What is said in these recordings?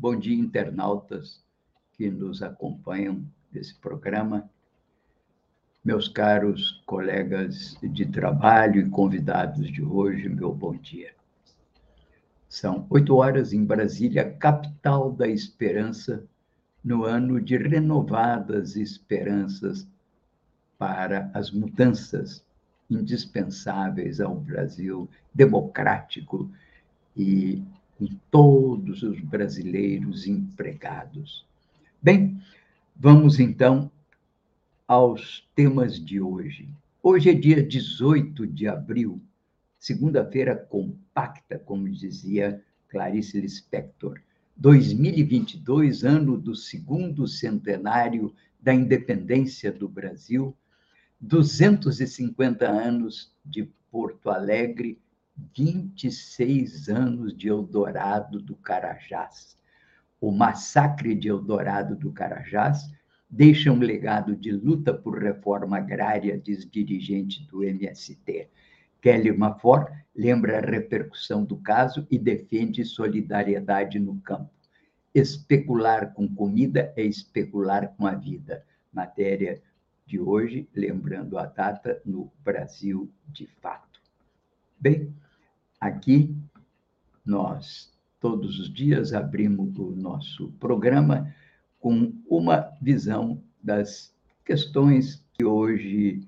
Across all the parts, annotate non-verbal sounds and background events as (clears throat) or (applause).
Bom dia, internautas que nos acompanham nesse programa. Meus caros colegas de trabalho e convidados de hoje, meu bom dia. São oito horas em Brasília, capital da esperança, no ano de renovadas esperanças para as mudanças indispensáveis ao Brasil democrático e com todos os brasileiros empregados. Bem, vamos então aos temas de hoje. Hoje é dia 18 de abril, segunda-feira compacta, como dizia Clarice Lispector. 2022, ano do segundo centenário da independência do Brasil, 250 anos de Porto Alegre, 26 anos de Eldorado do Carajás. O massacre de Eldorado do Carajás deixa um legado de luta por reforma agrária, diz dirigente do MST. Kelly Mafor lembra a repercussão do caso e defende solidariedade no campo. Especular com comida é especular com a vida. Matéria de hoje, lembrando a data no Brasil de fato. Bem, aqui nós todos os dias abrimos o nosso programa com uma visão das questões que hoje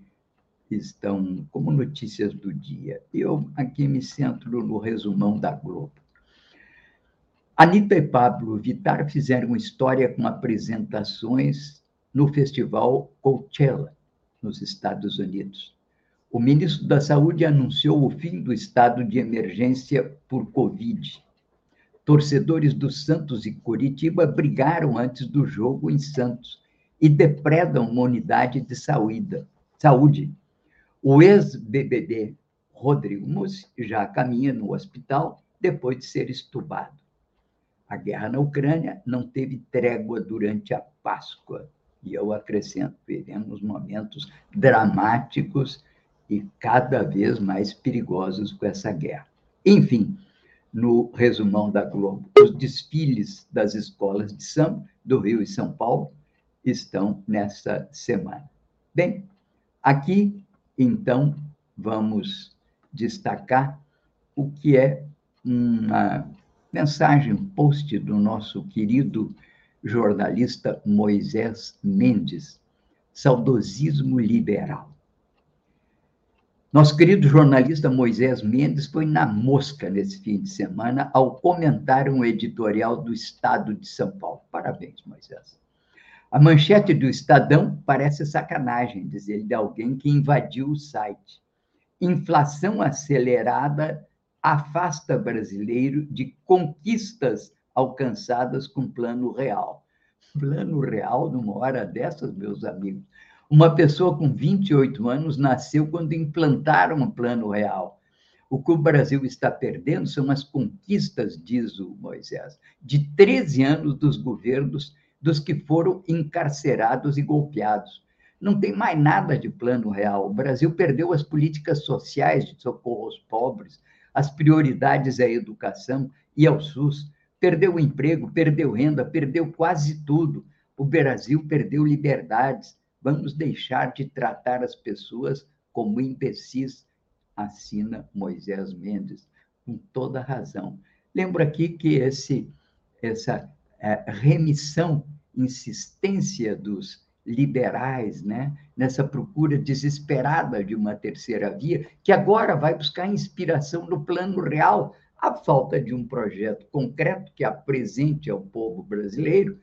estão como notícias do dia. Eu aqui me centro no resumão da Globo. Anitta e Pablo Vittar fizeram história com apresentações no festival Coachella, nos Estados Unidos. O ministro da Saúde anunciou o fim do estado de emergência por Covid. Torcedores do Santos e Curitiba brigaram antes do jogo em Santos e depredam uma unidade de saúde. O ex-BBB Rodrigo Mussi já caminha no hospital depois de ser estubado. A guerra na Ucrânia não teve trégua durante a Páscoa. E eu acrescento, vivemos momentos dramáticos e cada vez mais perigosos com essa guerra. Enfim, no resumão da Globo, os desfiles das escolas de samba do Rio e São Paulo estão nessa semana. Bem, aqui, então, vamos destacar o que é uma mensagem, post do nosso querido jornalista Moisés Mendes, saudosismo liberal. Nosso querido jornalista Moisés Mendes foi na mosca nesse fim de semana ao comentar um editorial do Estado de São Paulo. Parabéns, Moisés. A manchete do Estadão parece sacanagem, diz ele, de alguém que invadiu o site. Inflação acelerada afasta brasileiro de conquistas alcançadas com plano real. Plano real, numa hora dessas, meus amigos. Uma pessoa com 28 anos nasceu quando implantaram um plano real. O que o Brasil está perdendo são as conquistas, diz o Moisés, de 13 anos dos governos dos que foram encarcerados e golpeados. Não tem mais nada de plano real. O Brasil perdeu as políticas sociais de socorro aos pobres, as prioridades à educação e ao SUS perdeu o emprego, perdeu renda, perdeu quase tudo. O Brasil perdeu liberdades. Vamos deixar de tratar as pessoas como imbecis, assina Moisés Mendes, com toda razão. Lembro aqui que esse, essa é, remissão, insistência dos liberais, né, nessa procura desesperada de uma terceira via, que agora vai buscar inspiração no plano real a falta de um projeto concreto que apresente ao povo brasileiro,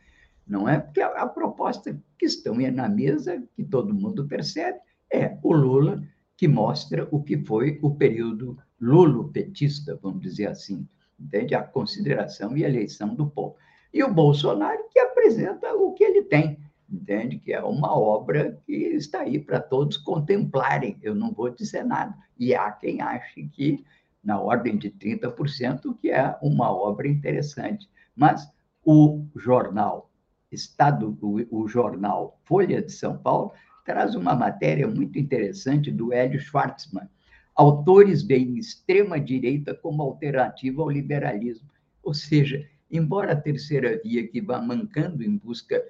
não é? Porque a, a proposta que estão na mesa, que todo mundo percebe, é o Lula que mostra o que foi o período lulopetista, vamos dizer assim, entende? A consideração e a eleição do povo. e o Bolsonaro que apresenta o que ele tem, entende? Que é uma obra que está aí para todos contemplarem. Eu não vou dizer nada. E há quem ache que, na ordem de 30%, que é uma obra interessante. Mas o jornal Estado, o, o jornal Folha de São Paulo, traz uma matéria muito interessante do Hélio Schwartzman. Autores veem extrema-direita como alternativa ao liberalismo. Ou seja, embora a terceira via que vá mancando em busca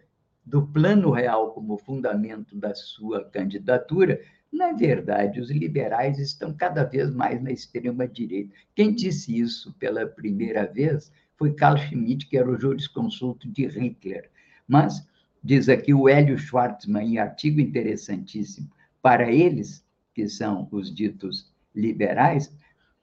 do plano real como fundamento da sua candidatura, na verdade, os liberais estão cada vez mais na extrema-direita. Quem disse isso pela primeira vez foi Carl Schmitt, que era o jurisconsulto de Hitler. Mas, diz aqui o Hélio Schwartzman, em artigo interessantíssimo, para eles, que são os ditos liberais,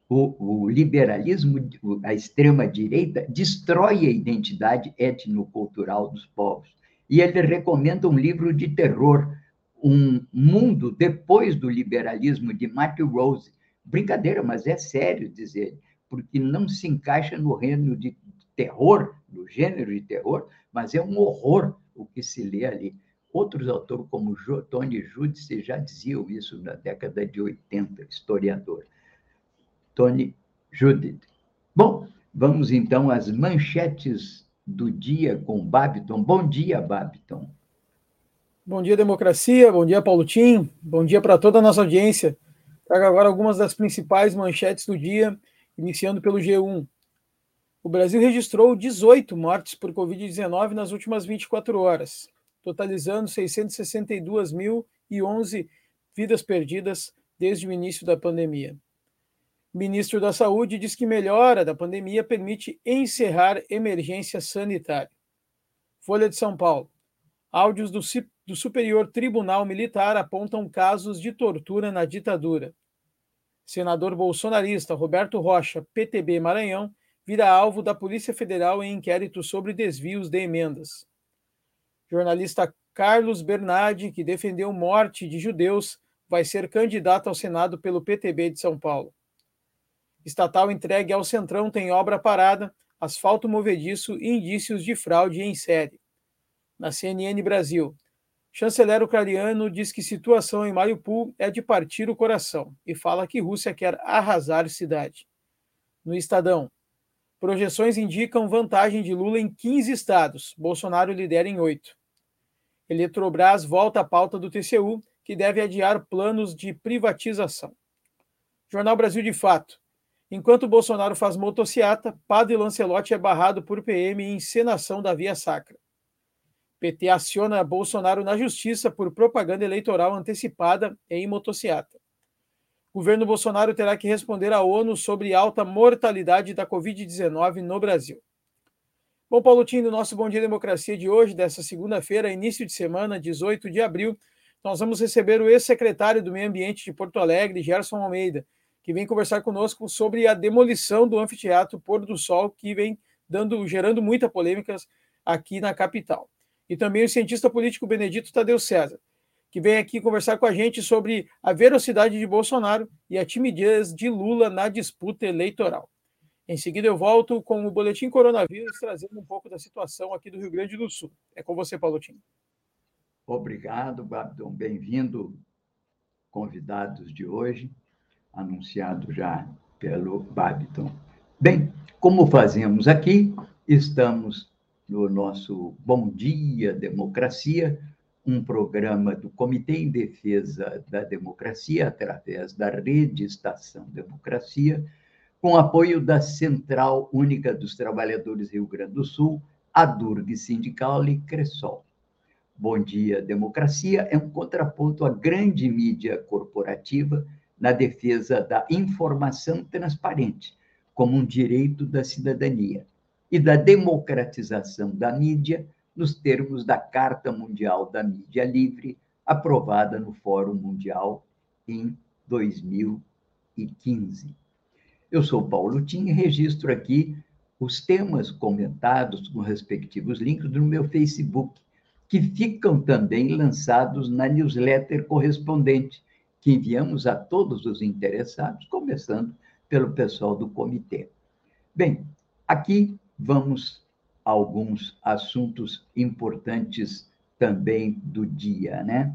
o, o liberalismo, a extrema-direita, destrói a identidade etnocultural dos povos. E ele recomenda um livro de terror, Um Mundo Depois do Liberalismo, de Matthew Rose. Brincadeira, mas é sério dizer, porque não se encaixa no reino de terror, no gênero de terror, mas é um horror o que se lê ali. Outros autores, como Tony Judice, já diziam isso na década de 80, historiador. Tony Judith. Bom, vamos então às manchetes do dia com Babiton. Bom dia, Babiton. Bom dia, democracia. Bom dia, Paulo Tim. Bom dia para toda a nossa audiência. Trago agora algumas das principais manchetes do dia, iniciando pelo G1. O Brasil registrou 18 mortes por Covid-19 nas últimas 24 horas, totalizando 662.011 vidas perdidas desde o início da pandemia. O ministro da Saúde diz que melhora da pandemia permite encerrar emergência sanitária. Folha de São Paulo. Áudios do, do Superior Tribunal Militar apontam casos de tortura na ditadura. Senador bolsonarista Roberto Rocha, PTB Maranhão, vira alvo da Polícia Federal em inquérito sobre desvios de emendas. Jornalista Carlos Bernardi, que defendeu morte de judeus, vai ser candidato ao Senado pelo PTB de São Paulo. Estatal entregue ao Centrão tem obra parada, asfalto movediço e indícios de fraude em série. Na CNN Brasil, chanceler ucraniano diz que situação em Mariupol é de partir o coração e fala que Rússia quer arrasar cidade. No Estadão, Projeções indicam vantagem de Lula em 15 estados. Bolsonaro lidera em 8. Eletrobras volta à pauta do TCU, que deve adiar planos de privatização. Jornal Brasil de Fato. Enquanto Bolsonaro faz motociata, Padre Lancelotti é barrado por PM em encenação da Via Sacra. PT aciona Bolsonaro na justiça por propaganda eleitoral antecipada em motociata. Governo Bolsonaro terá que responder à ONU sobre alta mortalidade da Covid-19 no Brasil. Bom, Paulo Tim, no nosso Bom Dia Democracia de hoje, dessa segunda-feira, início de semana, 18 de abril, nós vamos receber o ex-secretário do Meio Ambiente de Porto Alegre, Gerson Almeida, que vem conversar conosco sobre a demolição do anfiteatro Pôr do Sol, que vem dando, gerando muita polêmicas aqui na capital. E também o cientista político Benedito Tadeu César que vem aqui conversar com a gente sobre a velocidade de Bolsonaro e a timidez de Lula na disputa eleitoral. Em seguida, eu volto com o Boletim Coronavírus, trazendo um pouco da situação aqui do Rio Grande do Sul. É com você, Paulo Tim. Obrigado, Babton. Bem-vindo, convidados de hoje, anunciado já pelo Babiton. Bem, como fazemos aqui, estamos no nosso Bom Dia Democracia, um programa do Comitê em Defesa da Democracia, através da Rede Estação Democracia, com apoio da Central Única dos Trabalhadores Rio Grande do Sul, a Durg Sindical e Cressol. Bom Dia Democracia é um contraponto à grande mídia corporativa na defesa da informação transparente como um direito da cidadania e da democratização da mídia nos termos da Carta Mundial da Mídia Livre, aprovada no Fórum Mundial em 2015. Eu sou Paulo Tim e registro aqui os temas comentados com respectivos links no meu Facebook, que ficam também lançados na newsletter correspondente, que enviamos a todos os interessados, começando pelo pessoal do comitê. Bem, aqui vamos alguns assuntos importantes também do dia, né?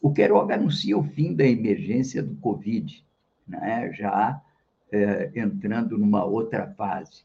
O Queiroga anuncia o fim da emergência do Covid, né? já é, entrando numa outra fase.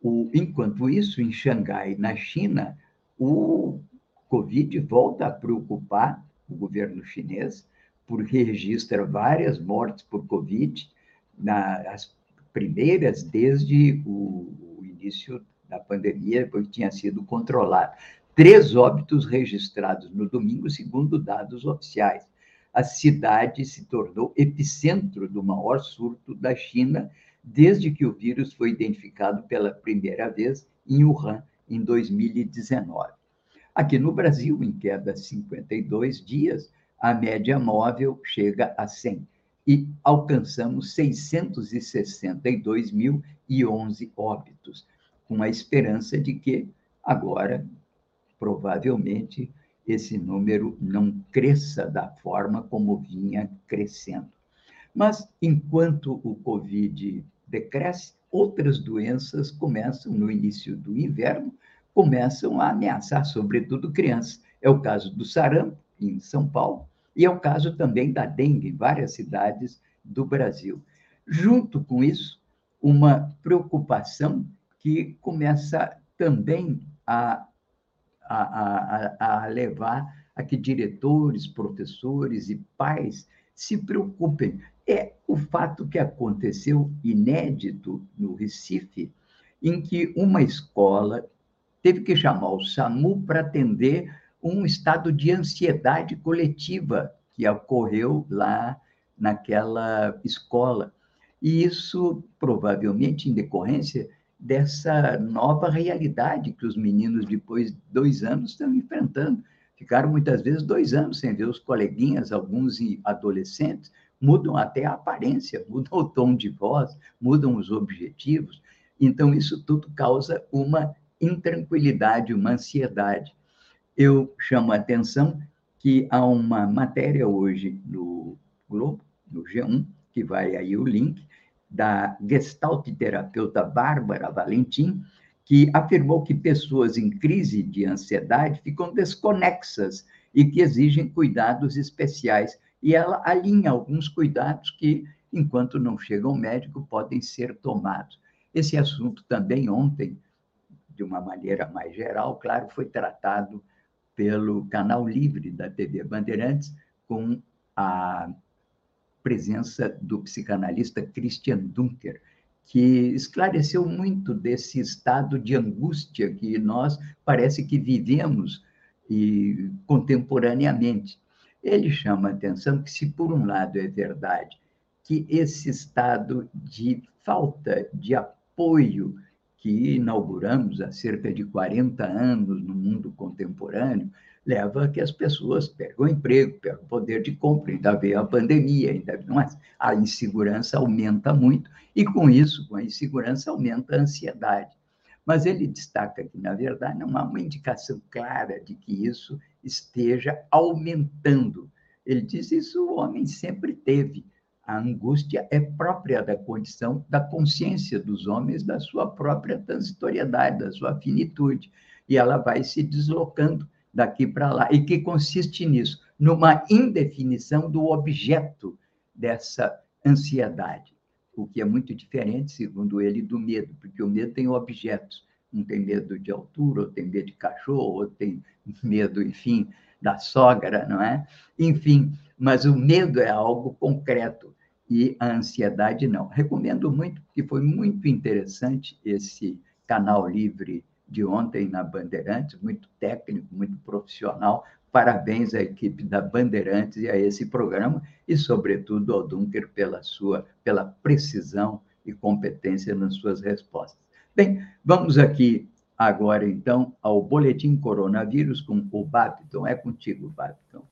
O, enquanto isso, em Xangai, na China, o Covid volta a preocupar o governo chinês, porque registra várias mortes por Covid, nas primeiras desde o, o início da pandemia, porque tinha sido controlado. Três óbitos registrados no domingo, segundo dados oficiais. A cidade se tornou epicentro do maior surto da China desde que o vírus foi identificado pela primeira vez em Wuhan, em 2019. Aqui no Brasil, em queda 52 dias, a média móvel chega a 100 e alcançamos 662.011 óbitos, com a esperança de que agora, provavelmente, esse número não cresça da forma como vinha crescendo. Mas, enquanto o Covid decresce, outras doenças começam, no início do inverno, começam a ameaçar, sobretudo, crianças. É o caso do sarampo, em São Paulo, e é o caso também da dengue, em várias cidades do Brasil. Junto com isso, uma preocupação que começa também a, a, a, a levar a que diretores, professores e pais se preocupem. É o fato que aconteceu inédito no Recife, em que uma escola teve que chamar o SAMU para atender um estado de ansiedade coletiva que ocorreu lá naquela escola. E isso provavelmente em decorrência dessa nova realidade que os meninos, depois de dois anos, estão enfrentando. Ficaram muitas vezes dois anos sem ver os coleguinhas, alguns adolescentes, mudam até a aparência, (laughs) mudam o tom de voz, mudam os objetivos. Então, isso tudo causa uma intranquilidade, uma ansiedade. Eu chamo a atenção que há uma matéria hoje no Globo, no G1, que vai aí o link, da gestalt terapeuta Bárbara Valentim, que afirmou que pessoas em crise de ansiedade ficam desconexas e que exigem cuidados especiais. E ela alinha alguns cuidados que, enquanto não chega ao médico, podem ser tomados. Esse assunto também ontem de uma maneira mais geral, claro, foi tratado pelo canal livre da TV Bandeirantes, com a presença do psicanalista Christian Dunker, que esclareceu muito desse estado de angústia que nós parece que vivemos e contemporaneamente. Ele chama a atenção que, se por um lado é verdade que esse estado de falta de apoio que inauguramos há cerca de 40 anos no mundo contemporâneo, leva a que as pessoas percam emprego, percam poder de compra, ainda veio a pandemia, ainda mas a insegurança aumenta muito, e com isso, com a insegurança, aumenta a ansiedade. Mas ele destaca que, na verdade, não há uma indicação clara de que isso esteja aumentando. Ele diz isso o homem sempre teve, a angústia é própria da condição da consciência dos homens, da sua própria transitoriedade, da sua finitude. E ela vai se deslocando daqui para lá. E que consiste nisso? Numa indefinição do objeto dessa ansiedade, o que é muito diferente, segundo ele, do medo, porque o medo tem objetos. Um tem medo de altura, ou tem medo de cachorro, ou tem (laughs) medo, enfim, da sogra, não é? Enfim, mas o medo é algo concreto e a ansiedade não. Recomendo muito, porque foi muito interessante esse canal livre de ontem na Bandeirantes, muito técnico, muito profissional. Parabéns à equipe da Bandeirantes e a esse programa e, sobretudo, ao Dunker pela sua pela precisão e competência nas suas respostas. Bem, vamos aqui agora então ao boletim coronavírus com o Babiton. É contigo, Babiton.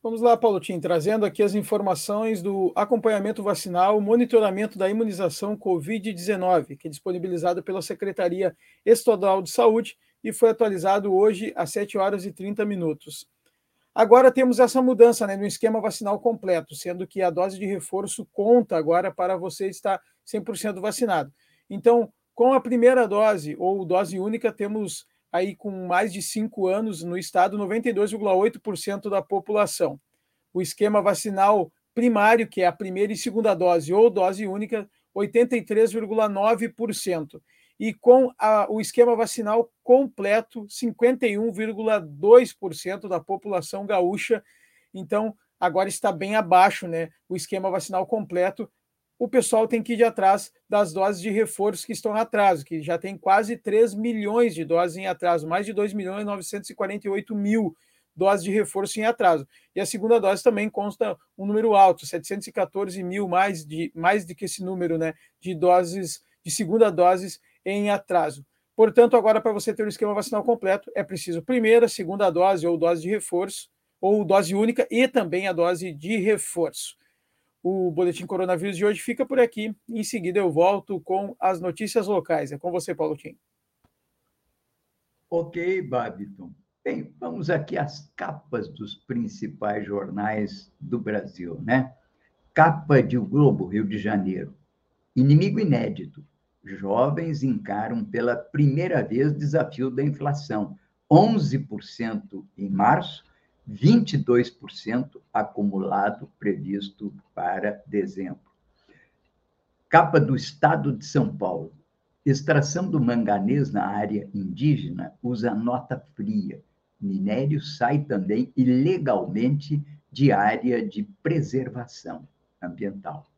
Vamos lá, Paulo Tim, trazendo aqui as informações do acompanhamento vacinal, monitoramento da imunização Covid-19, que é disponibilizado pela Secretaria Estadual de Saúde e foi atualizado hoje às 7 horas e 30 minutos. Agora temos essa mudança né, no esquema vacinal completo, sendo que a dose de reforço conta agora para você estar 100% vacinado. Então, Com a primeira dose, ou dose única, temos aí com mais de cinco anos no estado 92,8% da população. O esquema vacinal primário, que é a primeira e segunda dose, ou dose única, 83,9%. E com a, o esquema vacinal completo, 51,2% da população gaúcha. Então, agora está bem abaixo, né? O esquema vacinal completo. O pessoal tem que ir atrás das doses de reforço que estão em atraso, que já tem quase 3 milhões de doses em atraso, mais de 2 milhões e 948 mil doses de reforço em atraso. E a segunda dose também consta um número alto, 714 mil, mais, de, mais do que esse número, né? De doses, de segunda doses em atraso. Portanto, agora, para você ter o esquema vacinal completo, é preciso primeira, segunda dose ou dose de reforço, ou dose única e também a dose de reforço. O Boletim Coronavírus de hoje fica por aqui. Em seguida, eu volto com as notícias locais. É com você, Paulo Tim. Ok, Babiton. Bem, vamos aqui às capas dos principais jornais do Brasil, né? Capa de O Globo, Rio de Janeiro. Inimigo inédito. Jovens encaram pela primeira vez desafio da inflação. 11% em março 22% acumulado previsto para dezembro. Capa do Estado de São Paulo. Extração do manganês na área indígena usa nota fria. Minério sai também ilegalmente de área de preservação ambiental.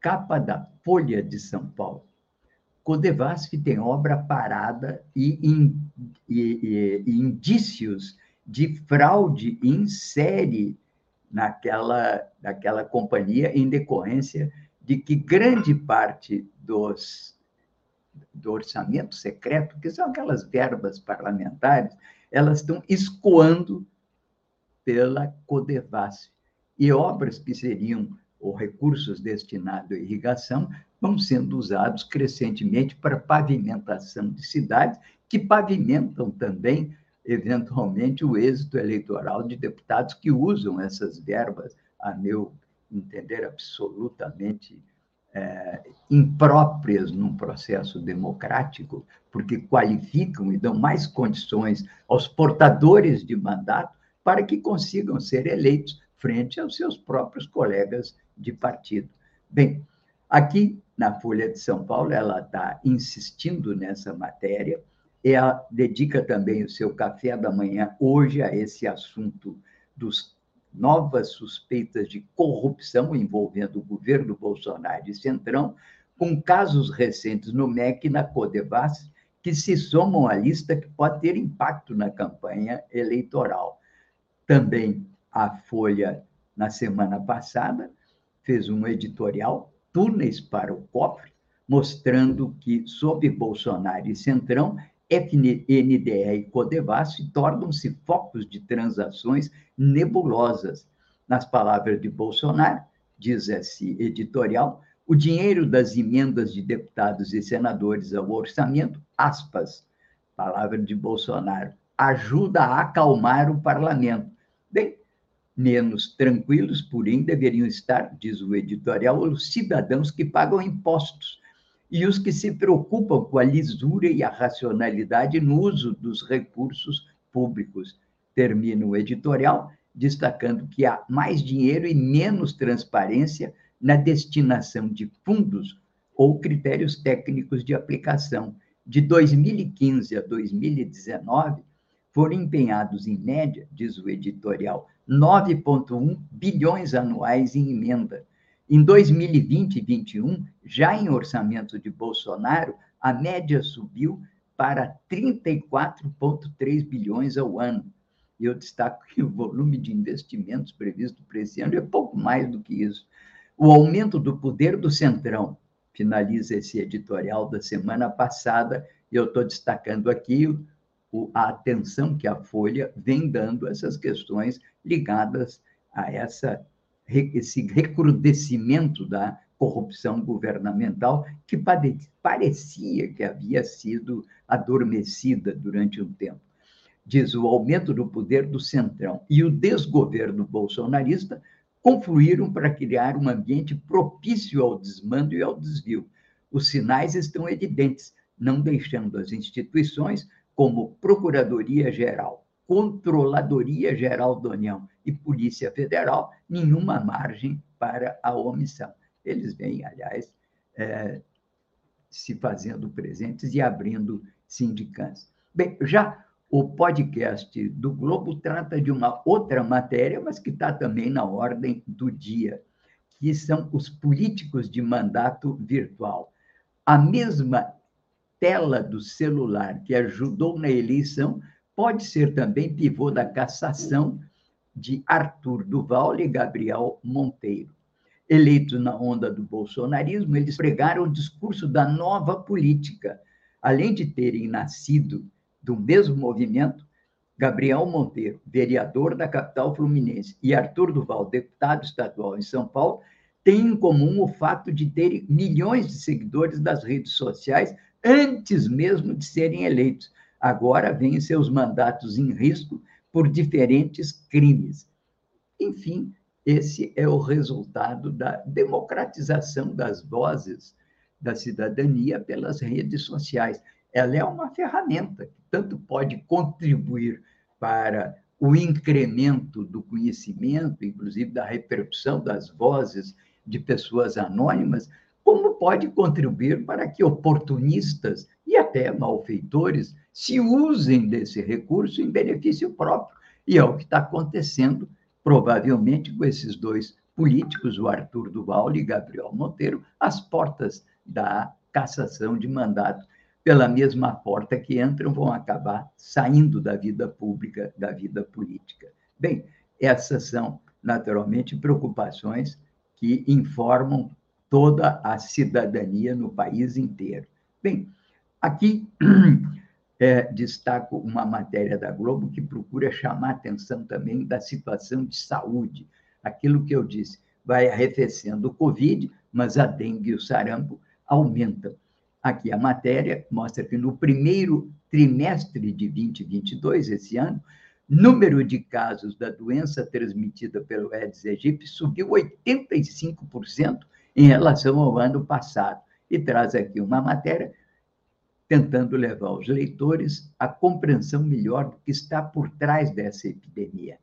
Capa da Folha de São Paulo. Codevasf tem obra parada e, in, e, e, e indícios de fraude em série naquela, naquela companhia, em decorrência de que grande parte dos, do orçamento secreto, que são aquelas verbas parlamentares, elas estão escoando pela Codevasf. E obras que seriam ou recursos destinados à irrigação vão sendo usados crescentemente para pavimentação de cidades, que pavimentam também eventualmente, o êxito eleitoral de deputados que usam essas verbas, a meu entender, absolutamente é, impróprias num processo democrático, porque qualificam e dão mais condições aos portadores de mandato para que consigam ser eleitos frente aos seus próprios colegas de partido. Bem, aqui na Folha de São Paulo, ela está insistindo nessa matéria ela dedica também o seu café da manhã hoje a esse assunto dos novas suspeitas de corrupção envolvendo o governo Bolsonaro e Centrão, com casos recentes no MEC e na Codevas, que se somam à lista que pode ter impacto na campanha eleitoral. Também a Folha, na semana passada, fez um editorial, Túneis para o Cofre, mostrando que, sob Bolsonaro e Centrão, FNDE e Codevasf tornam-se focos de transações nebulosas. Nas palavras de Bolsonaro, diz esse editorial, o dinheiro das emendas de deputados e senadores ao orçamento, aspas, palavra de Bolsonaro, ajuda a acalmar o parlamento. Bem, menos tranquilos, porém, deveriam estar, diz o editorial, os cidadãos que pagam impostos e os que se preocupam com a lisura e a racionalidade no uso dos recursos públicos. Termina o editorial destacando que há mais dinheiro e menos transparência na destinação de fundos ou critérios técnicos de aplicação. De 2015 a 2019, foram empenhados, em média, diz o editorial, 9,1 bilhões anuais em emenda, em 2020 e 2021, já em orçamento de Bolsonaro, a média subiu para 34,3 bilhões ao ano. E eu destaco que o volume de investimentos previsto para esse ano é pouco mais do que isso. O aumento do poder do Centrão, finaliza esse editorial da semana passada, e eu estou destacando aqui a atenção que a Folha vem dando a essas questões ligadas a essa esse recrudescimento da corrupção governamental que parecia que havia sido adormecida durante um tempo. Diz o aumento do poder do Centrão e o desgoverno bolsonarista confluíram para criar um ambiente propício ao desmando e ao desvio. Os sinais estão evidentes. não deixando as instituições como Procuradoria-Geral, Controladoria-Geral da União e Polícia Federal nenhuma margem para a omissão. Eles vêm, aliás, é, se fazendo presentes e abrindo sindicância. Bem, já o podcast do Globo trata de uma outra matéria, mas que está também na ordem do dia, que são os políticos de mandato virtual. A mesma tela do celular que ajudou na eleição pode ser também pivô da cassação de Arthur Duval e Gabriel Monteiro. Eleitos na onda do bolsonarismo, eles pregaram o discurso da nova política. Além de terem nascido do mesmo movimento, Gabriel Monteiro, vereador da capital fluminense, e Arthur Duval, deputado estadual em São Paulo, têm em comum o fato de terem milhões de seguidores das redes sociais antes mesmo de serem eleitos. Agora veem seus mandatos em risco por diferentes crimes. Enfim, esse é o resultado da democratização das vozes da cidadania pelas redes sociais. Ela é uma ferramenta que tanto pode contribuir para o incremento do conhecimento, inclusive da repercussão das vozes de pessoas anônimas, como pode contribuir para que oportunistas e até malfeitores se usem desse recurso em benefício próprio. E é o que está acontecendo provavelmente com esses dois políticos, o Arthur Duval e Gabriel Monteiro, às portas da cassação de mandato. Pela mesma porta que entram, vão acabar saindo da vida pública, da vida política. Bem, essas são, naturalmente, preocupações que informam toda a cidadania no país inteiro. Bem, aqui (clears throat) é, destaco uma matéria da Globo que procura chamar atenção também da situação de saúde. Aquilo que eu disse, vai arrefecendo o Covid, mas a dengue e o sarampo aumentam. Aqui a matéria mostra que no primeiro trimestre de 2022, esse ano, número de casos da doença transmitida pelo Aedes aegypti subiu 85% em relação ao ano passado. E traz aqui uma matéria tentando levar os leitores à compreensão melhor do que está por trás dessa epidemia.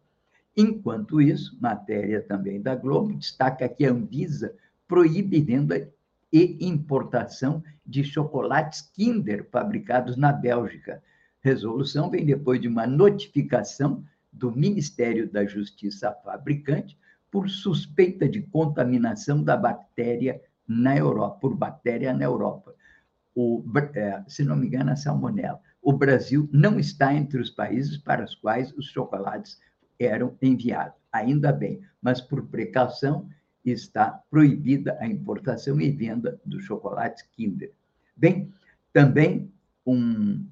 Enquanto isso, matéria também da Globo destaca que a Anvisa proíbe venda e importação de chocolates Kinder fabricados na Bélgica. Resolução vem depois de uma notificação do Ministério da Justiça fabricante por suspeita de contaminação da bactéria na Europa, por bactéria na Europa o, é, se não me engano, a salmonela. O Brasil não está entre os países para os quais os chocolates eram enviados. Ainda bem, mas por precaução está proibida a importação e venda dos chocolates Kinder. Bem, também um,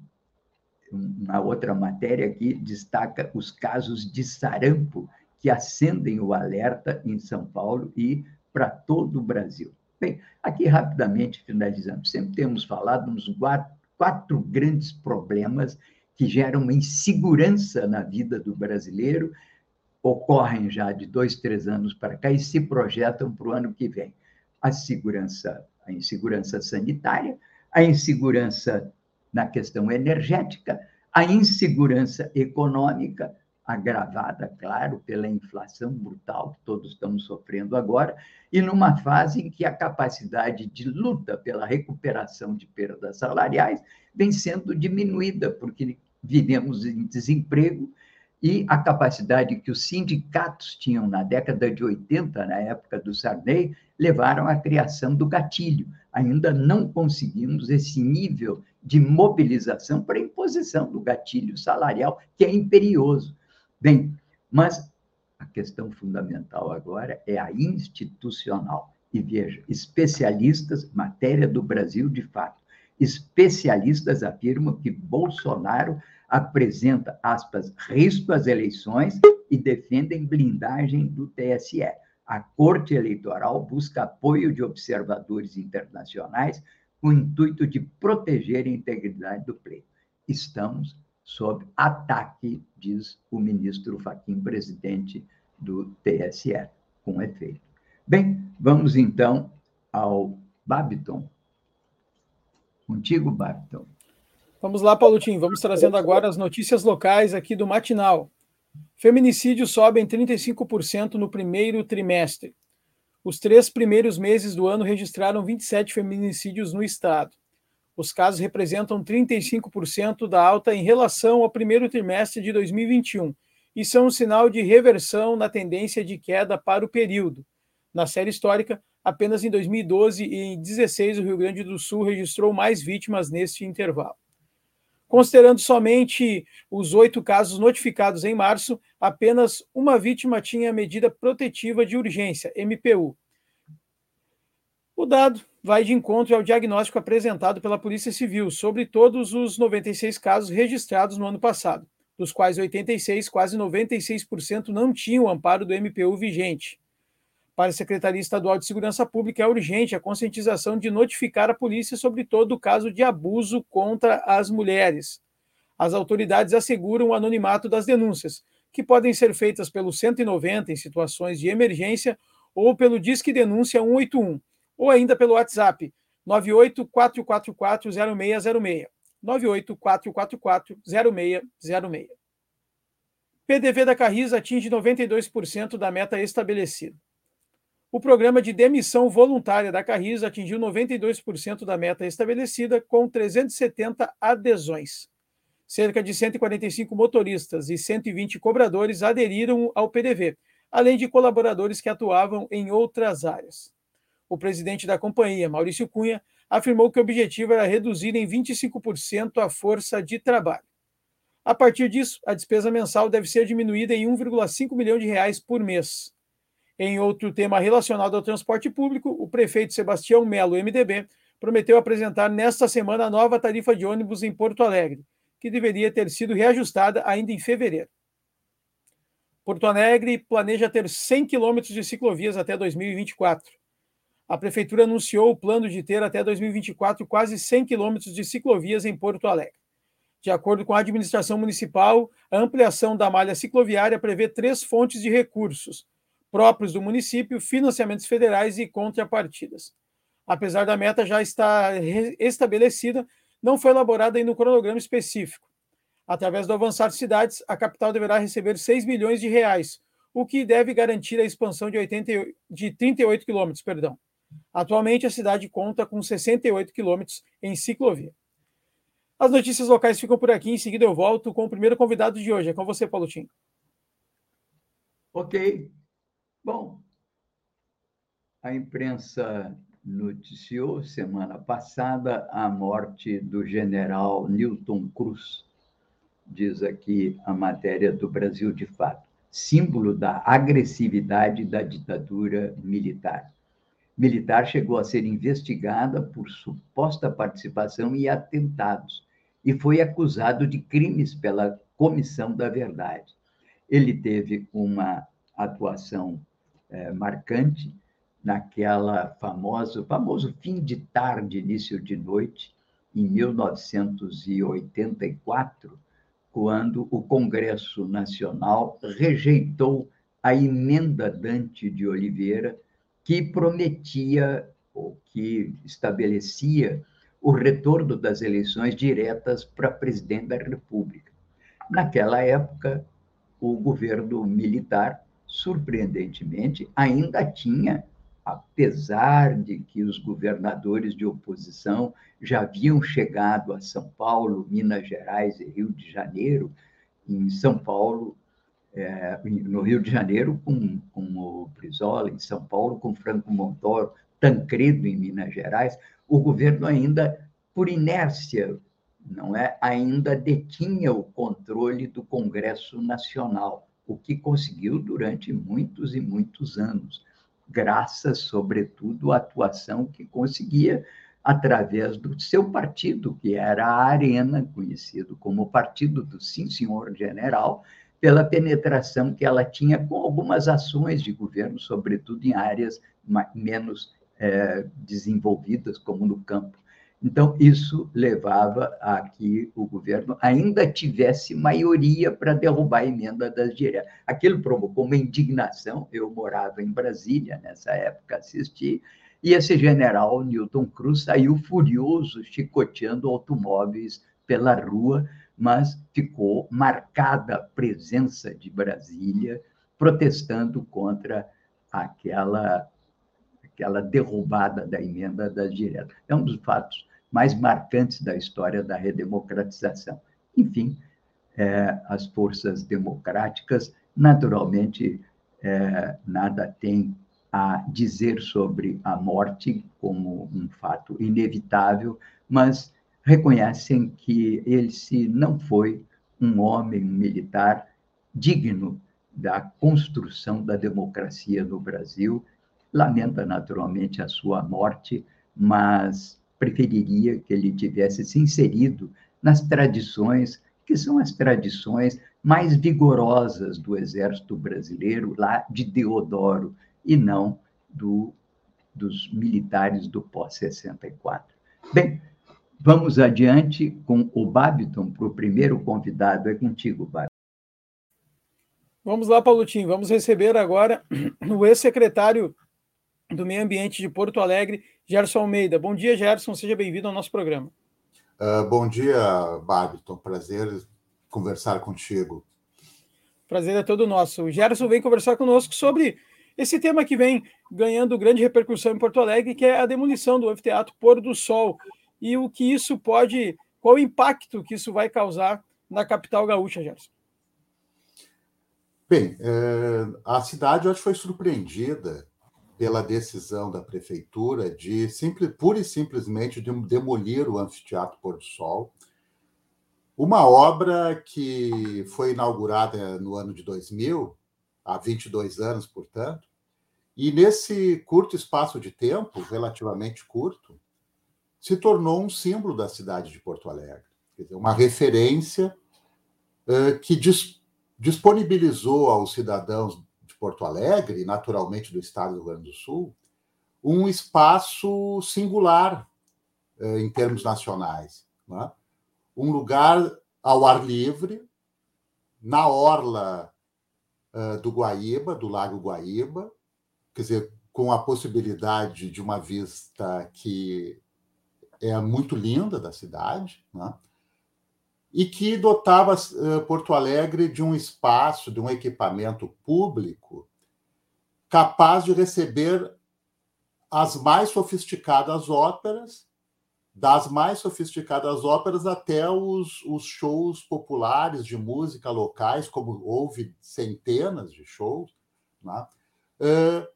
uma outra matéria aqui destaca os casos de sarampo que acendem o alerta em São Paulo e para todo o Brasil. Bem, aqui rapidamente finalizando, sempre temos falado nos quatro, quatro grandes problemas que geram uma insegurança na vida do brasileiro, ocorrem já de dois, três anos para cá e se projetam para o ano que vem. A segurança, a insegurança sanitária, a insegurança na questão energética, a insegurança econômica, agravada, claro, pela inflação brutal que todos estamos sofrendo agora, e numa fase em que a capacidade de luta pela recuperação de perdas salariais vem sendo diminuída, porque vivemos em desemprego e a capacidade que os sindicatos tinham na década de 80, na época do Sarney, levaram à criação do gatilho. Ainda não conseguimos esse nível de mobilização para a imposição do gatilho salarial, que é imperioso. Bem, mas a questão fundamental agora é a institucional. E veja, especialistas, matéria do Brasil de fato, especialistas afirmam que Bolsonaro apresenta, aspas, risco às eleições e defendem blindagem do TSE. A Corte Eleitoral busca apoio de observadores internacionais com o intuito de proteger a integridade do pleito. Estamos sob ataque, diz o ministro Faquim, presidente do TSE, com efeito. Bem, vamos então ao Babiton. Contigo, Barton. Vamos lá, Paulotinho. Vamos trazendo agora as notícias locais aqui do Matinal. Feminicídios sobem 35% no primeiro trimestre. Os três primeiros meses do ano registraram 27 feminicídios no estado. Os casos representam 35% da alta em relação ao primeiro trimestre de 2021 e são um sinal de reversão na tendência de queda para o período. Na série histórica, apenas em 2012 e em 2016 o Rio Grande do Sul registrou mais vítimas neste intervalo. Considerando somente os oito casos notificados em março, apenas uma vítima tinha medida protetiva de urgência, MPU. O dado vai de encontro ao diagnóstico apresentado pela Polícia Civil sobre todos os 96 casos registrados no ano passado, dos quais 86, quase 96%, não tinham amparo do MPU vigente. Para a Secretaria Estadual de Segurança Pública, é urgente a conscientização de notificar a polícia sobre todo o caso de abuso contra as mulheres. As autoridades asseguram o anonimato das denúncias, que podem ser feitas pelo 190 em situações de emergência ou pelo Disque Denúncia 181, ou ainda pelo WhatsApp 984440606. 984440606. PDV da Carris atinge 92% da meta estabelecida. O programa de demissão voluntária da Carris atingiu 92% da meta estabelecida, com 370 adesões. Cerca de 145 motoristas e 120 cobradores aderiram ao PDV, além de colaboradores que atuavam em outras áreas. O presidente da companhia, Maurício Cunha, afirmou que o objetivo era reduzir em 25% a força de trabalho. A partir disso, a despesa mensal deve ser diminuída em 1,5 milhão de reais por mês. Em outro tema relacionado ao transporte público, o prefeito Sebastião Melo, MDB, prometeu apresentar nesta semana a nova tarifa de ônibus em Porto Alegre, que deveria ter sido reajustada ainda em fevereiro. Porto Alegre planeja ter 100 quilômetros de ciclovias até 2024. A prefeitura anunciou o plano de ter até 2024 quase 100 quilômetros de ciclovias em Porto Alegre. De acordo com a administração municipal, a ampliação da malha cicloviária prevê três fontes de recursos, próprios do município, financiamentos federais e contrapartidas. Apesar da meta já estar estabelecida, não foi elaborado ainda um cronograma específico. Através do Avançar Cidades, a capital deverá receber 6 milhões de reais, o que deve garantir a expansão de, 80, de 38 quilômetros. Perdão. Atualmente, a cidade conta com 68 quilômetros em ciclovia. As notícias locais ficam por aqui. Em seguida, eu volto com o primeiro convidado de hoje. É com você, Paulo Tim. Ok. Bom, a imprensa noticiou semana passada a morte do general Newton Cruz, diz aqui a matéria do Brasil de Fato, símbolo da agressividade da ditadura militar. Militar chegou a ser investigada por suposta participação em atentados e foi acusado de crimes pela Comissão da Verdade. Ele teve uma atuação é, marcante naquela famosa, famoso fim de tarde, início de noite, em 1984, quando o Congresso Nacional rejeitou a emenda Dante de Oliveira, que prometia ou que estabelecia o retorno das eleições diretas para presidente da República. Naquela época, o governo militar surpreendentemente, ainda tinha, apesar de que os governadores de oposição já haviam chegado a São Paulo, Minas Gerais e Rio de Janeiro, em São Paulo, é, no Rio de Janeiro com, com o Brizola, em São Paulo com Franco Montoro, Tancredo em Minas Gerais, o governo ainda, por inércia, não é, ainda detinha o controle do Congresso Nacional o que conseguiu durante muitos e muitos anos, graças, sobretudo, à atuação que conseguia através do seu partido, que era a Arena, conhecido como Partido do Sim Senhor General, pela penetração que ela tinha com algumas ações de governo, sobretudo em áreas menos é, desenvolvidas, como no campo então, isso levava a que o governo ainda tivesse maioria para derrubar a emenda das diretas. Aquilo provocou uma indignação. Eu morava em Brasília nessa época, assisti, E esse general, Newton Cruz, saiu furioso, chicoteando automóveis pela rua, mas ficou marcada a presença de Brasília protestando contra aquela, aquela derrubada da emenda das diretas. É um dos fatos mais marcantes da história da redemocratização. Enfim, é, as forças democráticas, naturalmente, é, nada tem a dizer sobre a morte como um fato inevitável, mas reconhecem que ele se não foi um homem militar digno da construção da democracia no Brasil. Lamenta naturalmente a sua morte, mas preferiria que ele tivesse se inserido nas tradições que são as tradições mais vigorosas do exército brasileiro lá de Deodoro e não do, dos militares do pós-64. Bem, vamos adiante com o Babiton para o primeiro convidado. É contigo, Babiton. Vamos lá, Paulotinho. Vamos receber agora o ex-secretário do Meio Ambiente de Porto Alegre, Gerson Almeida. Bom dia, Gerson. Seja bem-vindo ao nosso programa. Uh, bom dia, Babiton. Prazer conversar contigo. Prazer é todo nosso. O Gerson vem conversar conosco sobre esse tema que vem ganhando grande repercussão em Porto Alegre, que é a demolição do anfiteatro Pôr do Sol e o que isso pode, qual o impacto que isso vai causar na capital gaúcha, Gerson. Bem, é, a cidade que foi surpreendida pela decisão da prefeitura de simples, pura e simplesmente de demolir o anfiteatro Pôr do Sol, uma obra que foi inaugurada no ano de 2000, há 22 anos, portanto, e nesse curto espaço de tempo, relativamente curto, se tornou um símbolo da cidade de Porto Alegre, dizer, uma referência uh, que dis disponibilizou aos cidadãos de Porto Alegre, naturalmente do estado do Rio Grande do Sul, um espaço singular uh, em termos nacionais. É? Um lugar ao ar livre, na orla uh, do Guaíba, do Lago Guaíba, quer dizer, com a possibilidade de uma vista que é muito linda da cidade, né? e que dotava uh, Porto Alegre de um espaço, de um equipamento público capaz de receber as mais sofisticadas óperas, das mais sofisticadas óperas até os, os shows populares de música locais, como houve centenas de shows, né? uh,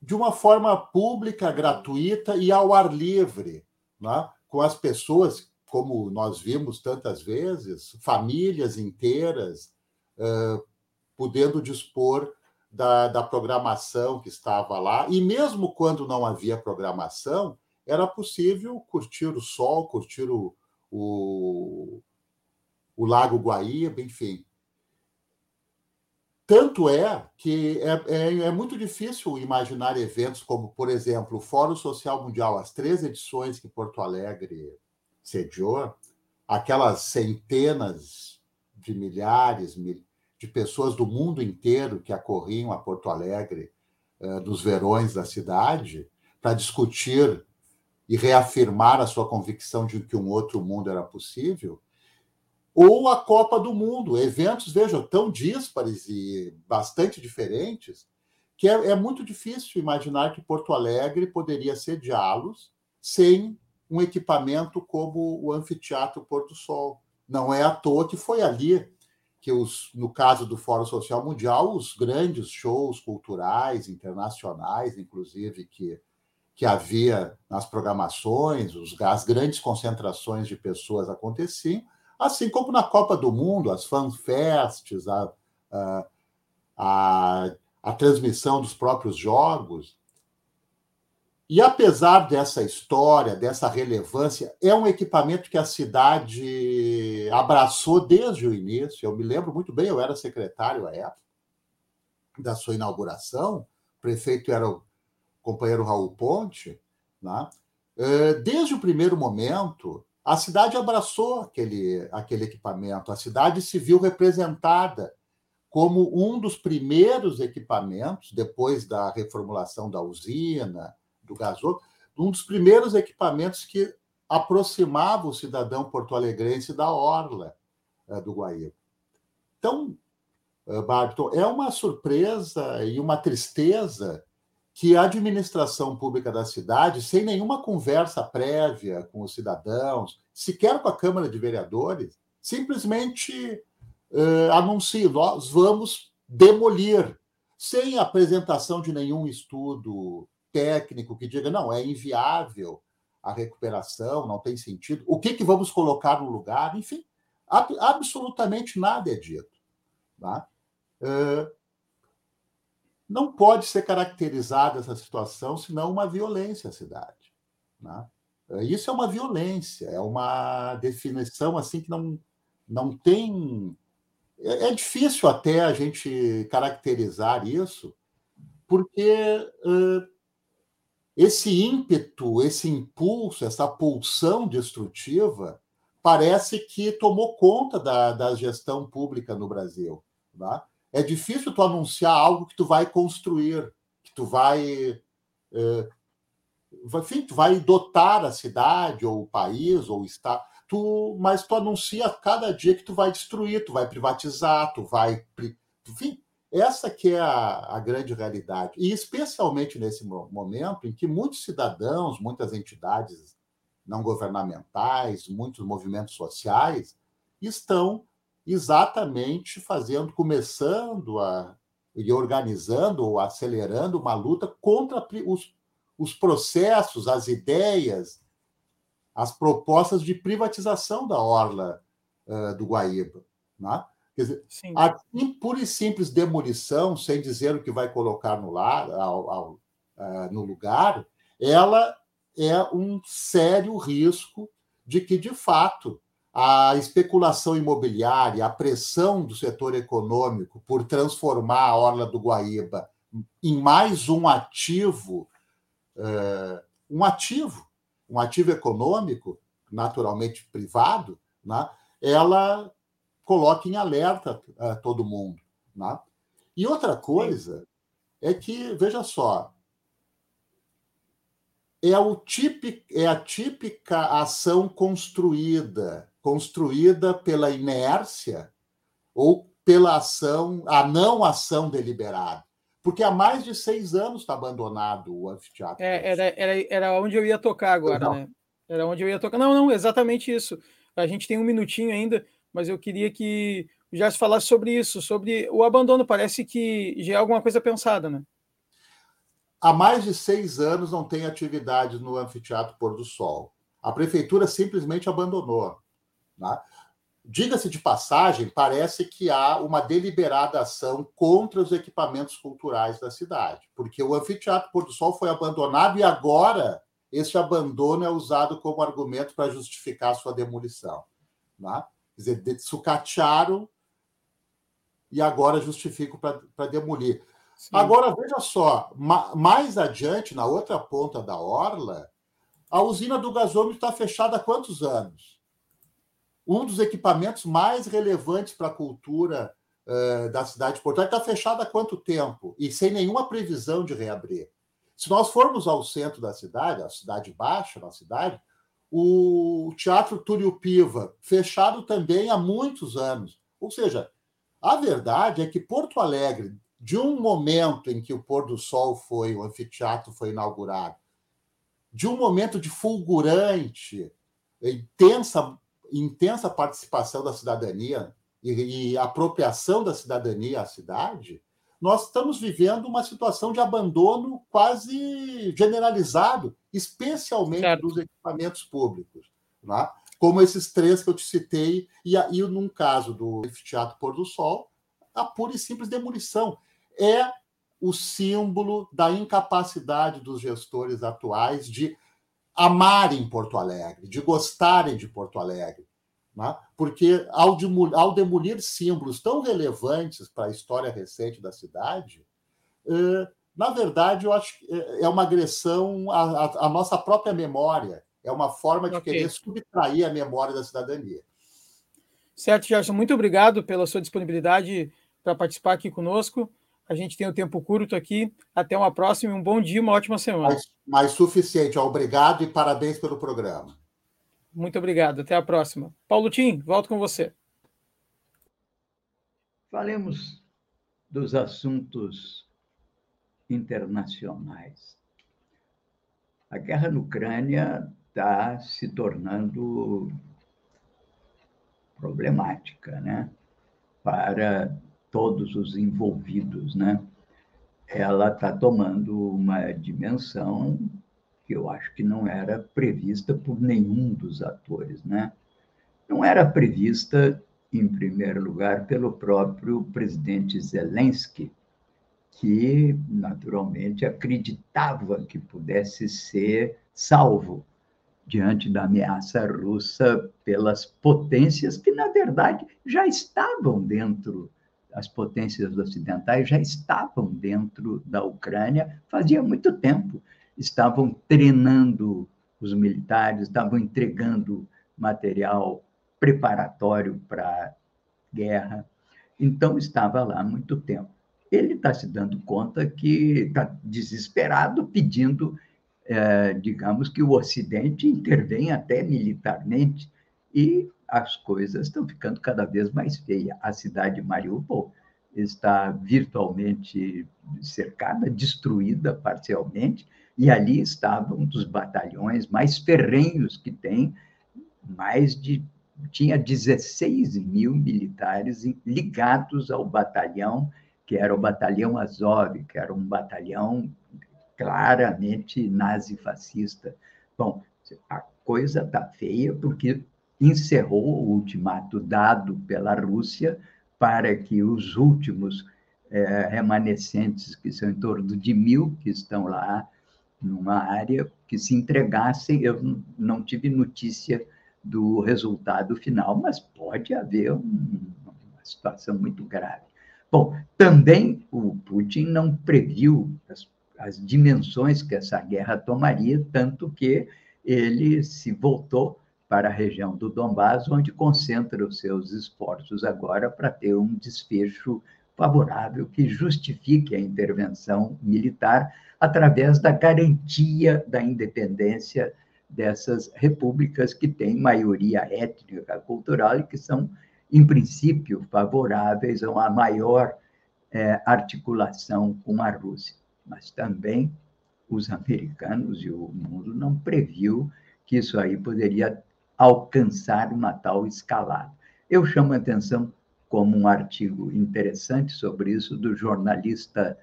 de uma forma pública, gratuita e ao ar livre, né? com as pessoas, como nós vimos tantas vezes, famílias inteiras uh, podendo dispor da, da programação que estava lá, e mesmo quando não havia programação, era possível curtir o sol, curtir o, o, o Lago Guaíba, enfim. Tanto é que é, é, é, muito difícil imaginar eventos como, por exemplo, o Fórum Social Mundial, as três edições que Porto Alegre sediou, aquelas centenas de milhares de pessoas do mundo inteiro que acorriam a Porto Alegre uh, nos verões da cidade para discutir e reafirmar a sua convicção de que um outro mundo era possível, ou a Copa do Mundo, eventos, vejam, tão díspares e bastante diferentes, que é, é muito difícil imaginar que Porto Alegre poderia sediá-los sem um equipamento como o Anfiteatro Porto Sol. Não é à toa que foi ali que, os, no caso do Fórum Social Mundial, os grandes shows culturais internacionais, inclusive, que, que havia nas programações, os, as grandes concentrações de pessoas aconteciam, assim como na Copa do Mundo, as fanfests, a, a, a, a transmissão dos próprios jogos. E apesar dessa história, dessa relevância, é um equipamento que a cidade abraçou desde o início. Eu me lembro muito bem, eu era secretário à época da sua inauguração, o prefeito era o companheiro Raul Ponte. Né? Eh, desde o primeiro momento, a cidade abraçou aquele, aquele equipamento, a cidade se viu representada como um dos primeiros equipamentos, depois da reformulação da usina, do gasômetro, um dos primeiros equipamentos que aproximava o cidadão porto-alegrense da orla uh, do Guaíba. Então, uh, Barton, é uma surpresa e uma tristeza que a administração pública da cidade, sem nenhuma conversa prévia com os cidadãos, sequer com a Câmara de Vereadores, simplesmente uh, nós vamos demolir, sem apresentação de nenhum estudo técnico que diga, não, é inviável a recuperação, não tem sentido. O que, que vamos colocar no lugar? Enfim, ab absolutamente nada é dito. Tá? Uh, não pode ser caracterizada essa situação senão uma violência à cidade. Né? Isso é uma violência, é uma definição assim que não, não tem. É, é difícil até a gente caracterizar isso, porque uh, esse ímpeto, esse impulso, essa pulsão destrutiva parece que tomou conta da, da gestão pública no Brasil. Tá? É difícil tu anunciar algo que tu vai construir, que tu vai, é, enfim, tu vai dotar a cidade ou o país ou o estado, tu, mas tu anuncia cada dia que tu vai destruir, tu vai privatizar, tu vai, enfim, essa que é a, a grande realidade. E especialmente nesse momento em que muitos cidadãos, muitas entidades não governamentais, muitos movimentos sociais estão exatamente fazendo, começando a e organizando ou acelerando uma luta contra os, os processos, as ideias, as propostas de privatização da orla uh, do Guaíba. Né? Quer dizer, Sim. a pura e simples demolição, sem dizer o que vai colocar no, lar, ao, ao, uh, no lugar, ela é um sério risco de que, de fato, a especulação imobiliária, a pressão do setor econômico por transformar a Orla do Guaíba em mais um ativo, uh, um ativo, um ativo econômico, naturalmente privado, né, ela coloca em alerta uh, todo mundo. Né? E outra coisa é que, veja só, é, o típico, é a típica ação construída construída pela inércia ou pela ação, a não ação deliberada. Porque há mais de seis anos está abandonado o anfiteatro. É, era, era, era onde eu ia tocar agora, né? Era onde eu ia tocar. Não, não, exatamente isso. A gente tem um minutinho ainda, mas eu queria que o Jess falasse sobre isso, sobre o abandono. Parece que já é alguma coisa pensada, né? Há mais de seis anos não tem atividade no Anfiteatro Pôr do Sol. A prefeitura simplesmente abandonou. Né? Diga-se de passagem, parece que há uma deliberada ação contra os equipamentos culturais da cidade, porque o Anfiteatro Pôr do Sol foi abandonado e agora esse abandono é usado como argumento para justificar sua demolição. Né? Quer dizer, sucatearam e agora justificam para demolir. Sim. Agora, veja só, mais adiante, na outra ponta da orla, a usina do gasômetro está fechada há quantos anos? Um dos equipamentos mais relevantes para a cultura uh, da cidade de Porto Alegre está fechado há quanto tempo? E sem nenhuma previsão de reabrir. Se nós formos ao centro da cidade, a cidade baixa na cidade, o Teatro Túlio Piva, fechado também há muitos anos. Ou seja, a verdade é que Porto Alegre, de um momento em que o pôr do sol foi, o anfiteatro foi inaugurado, de um momento de fulgurante, intensa intensa participação da cidadania e, e apropriação da cidadania à cidade, nós estamos vivendo uma situação de abandono quase generalizado, especialmente certo. dos equipamentos públicos. Né? Como esses três que eu te citei, e, e num caso do Teatro Pôr do Sol, a pura e simples demolição. É o símbolo da incapacidade dos gestores atuais de amarem Porto Alegre, de gostarem de Porto Alegre. Né? Porque ao, demolir, ao demolir símbolos tão relevantes para a história recente da cidade, eh, na verdade, eu acho que é uma agressão à, à nossa própria memória. É uma forma de okay. querer subtrair a memória da cidadania. Certo, Gerson. Muito obrigado pela sua disponibilidade para participar aqui conosco. A gente tem o tempo curto aqui. Até uma próxima, um bom dia, uma ótima semana. Mais, mais suficiente. Obrigado e parabéns pelo programa. Muito obrigado. Até a próxima. Paulo Tim, volto com você. Falemos dos assuntos internacionais. A guerra na Ucrânia está se tornando problemática, né? Para todos os envolvidos, né? Ela está tomando uma dimensão que eu acho que não era prevista por nenhum dos atores, né? Não era prevista, em primeiro lugar, pelo próprio presidente Zelensky, que naturalmente acreditava que pudesse ser salvo diante da ameaça russa pelas potências que, na verdade, já estavam dentro, as potências ocidentais já estavam dentro da Ucrânia fazia muito tempo. Estavam treinando os militares, estavam entregando material preparatório para a guerra. Então, estava lá muito tempo. Ele está se dando conta que está desesperado, pedindo é, digamos que o Ocidente intervém até militarmente e as coisas estão ficando cada vez mais feias. A cidade de Mariupol está virtualmente cercada, destruída parcialmente, e ali estava um dos batalhões mais ferrenhos que tem, mais de tinha 16 mil militares ligados ao batalhão, que era o batalhão Azov, que era um batalhão claramente nazifascista. Bom, a coisa está feia porque encerrou o ultimato dado pela Rússia para que os últimos é, remanescentes, que são em torno de mil que estão lá numa área, que se entregassem. Eu não tive notícia do resultado final, mas pode haver um, uma situação muito grave. Bom, também o Putin não previu as as dimensões que essa guerra tomaria, tanto que ele se voltou para a região do Donbás, onde concentra os seus esforços agora para ter um desfecho favorável que justifique a intervenção militar através da garantia da independência dessas repúblicas que têm maioria étnica, cultural e que são, em princípio, favoráveis a uma maior é, articulação com a Rússia. Mas também os americanos e o mundo não previu que isso aí poderia alcançar uma tal escalada. Eu chamo a atenção como um artigo interessante sobre isso do jornalista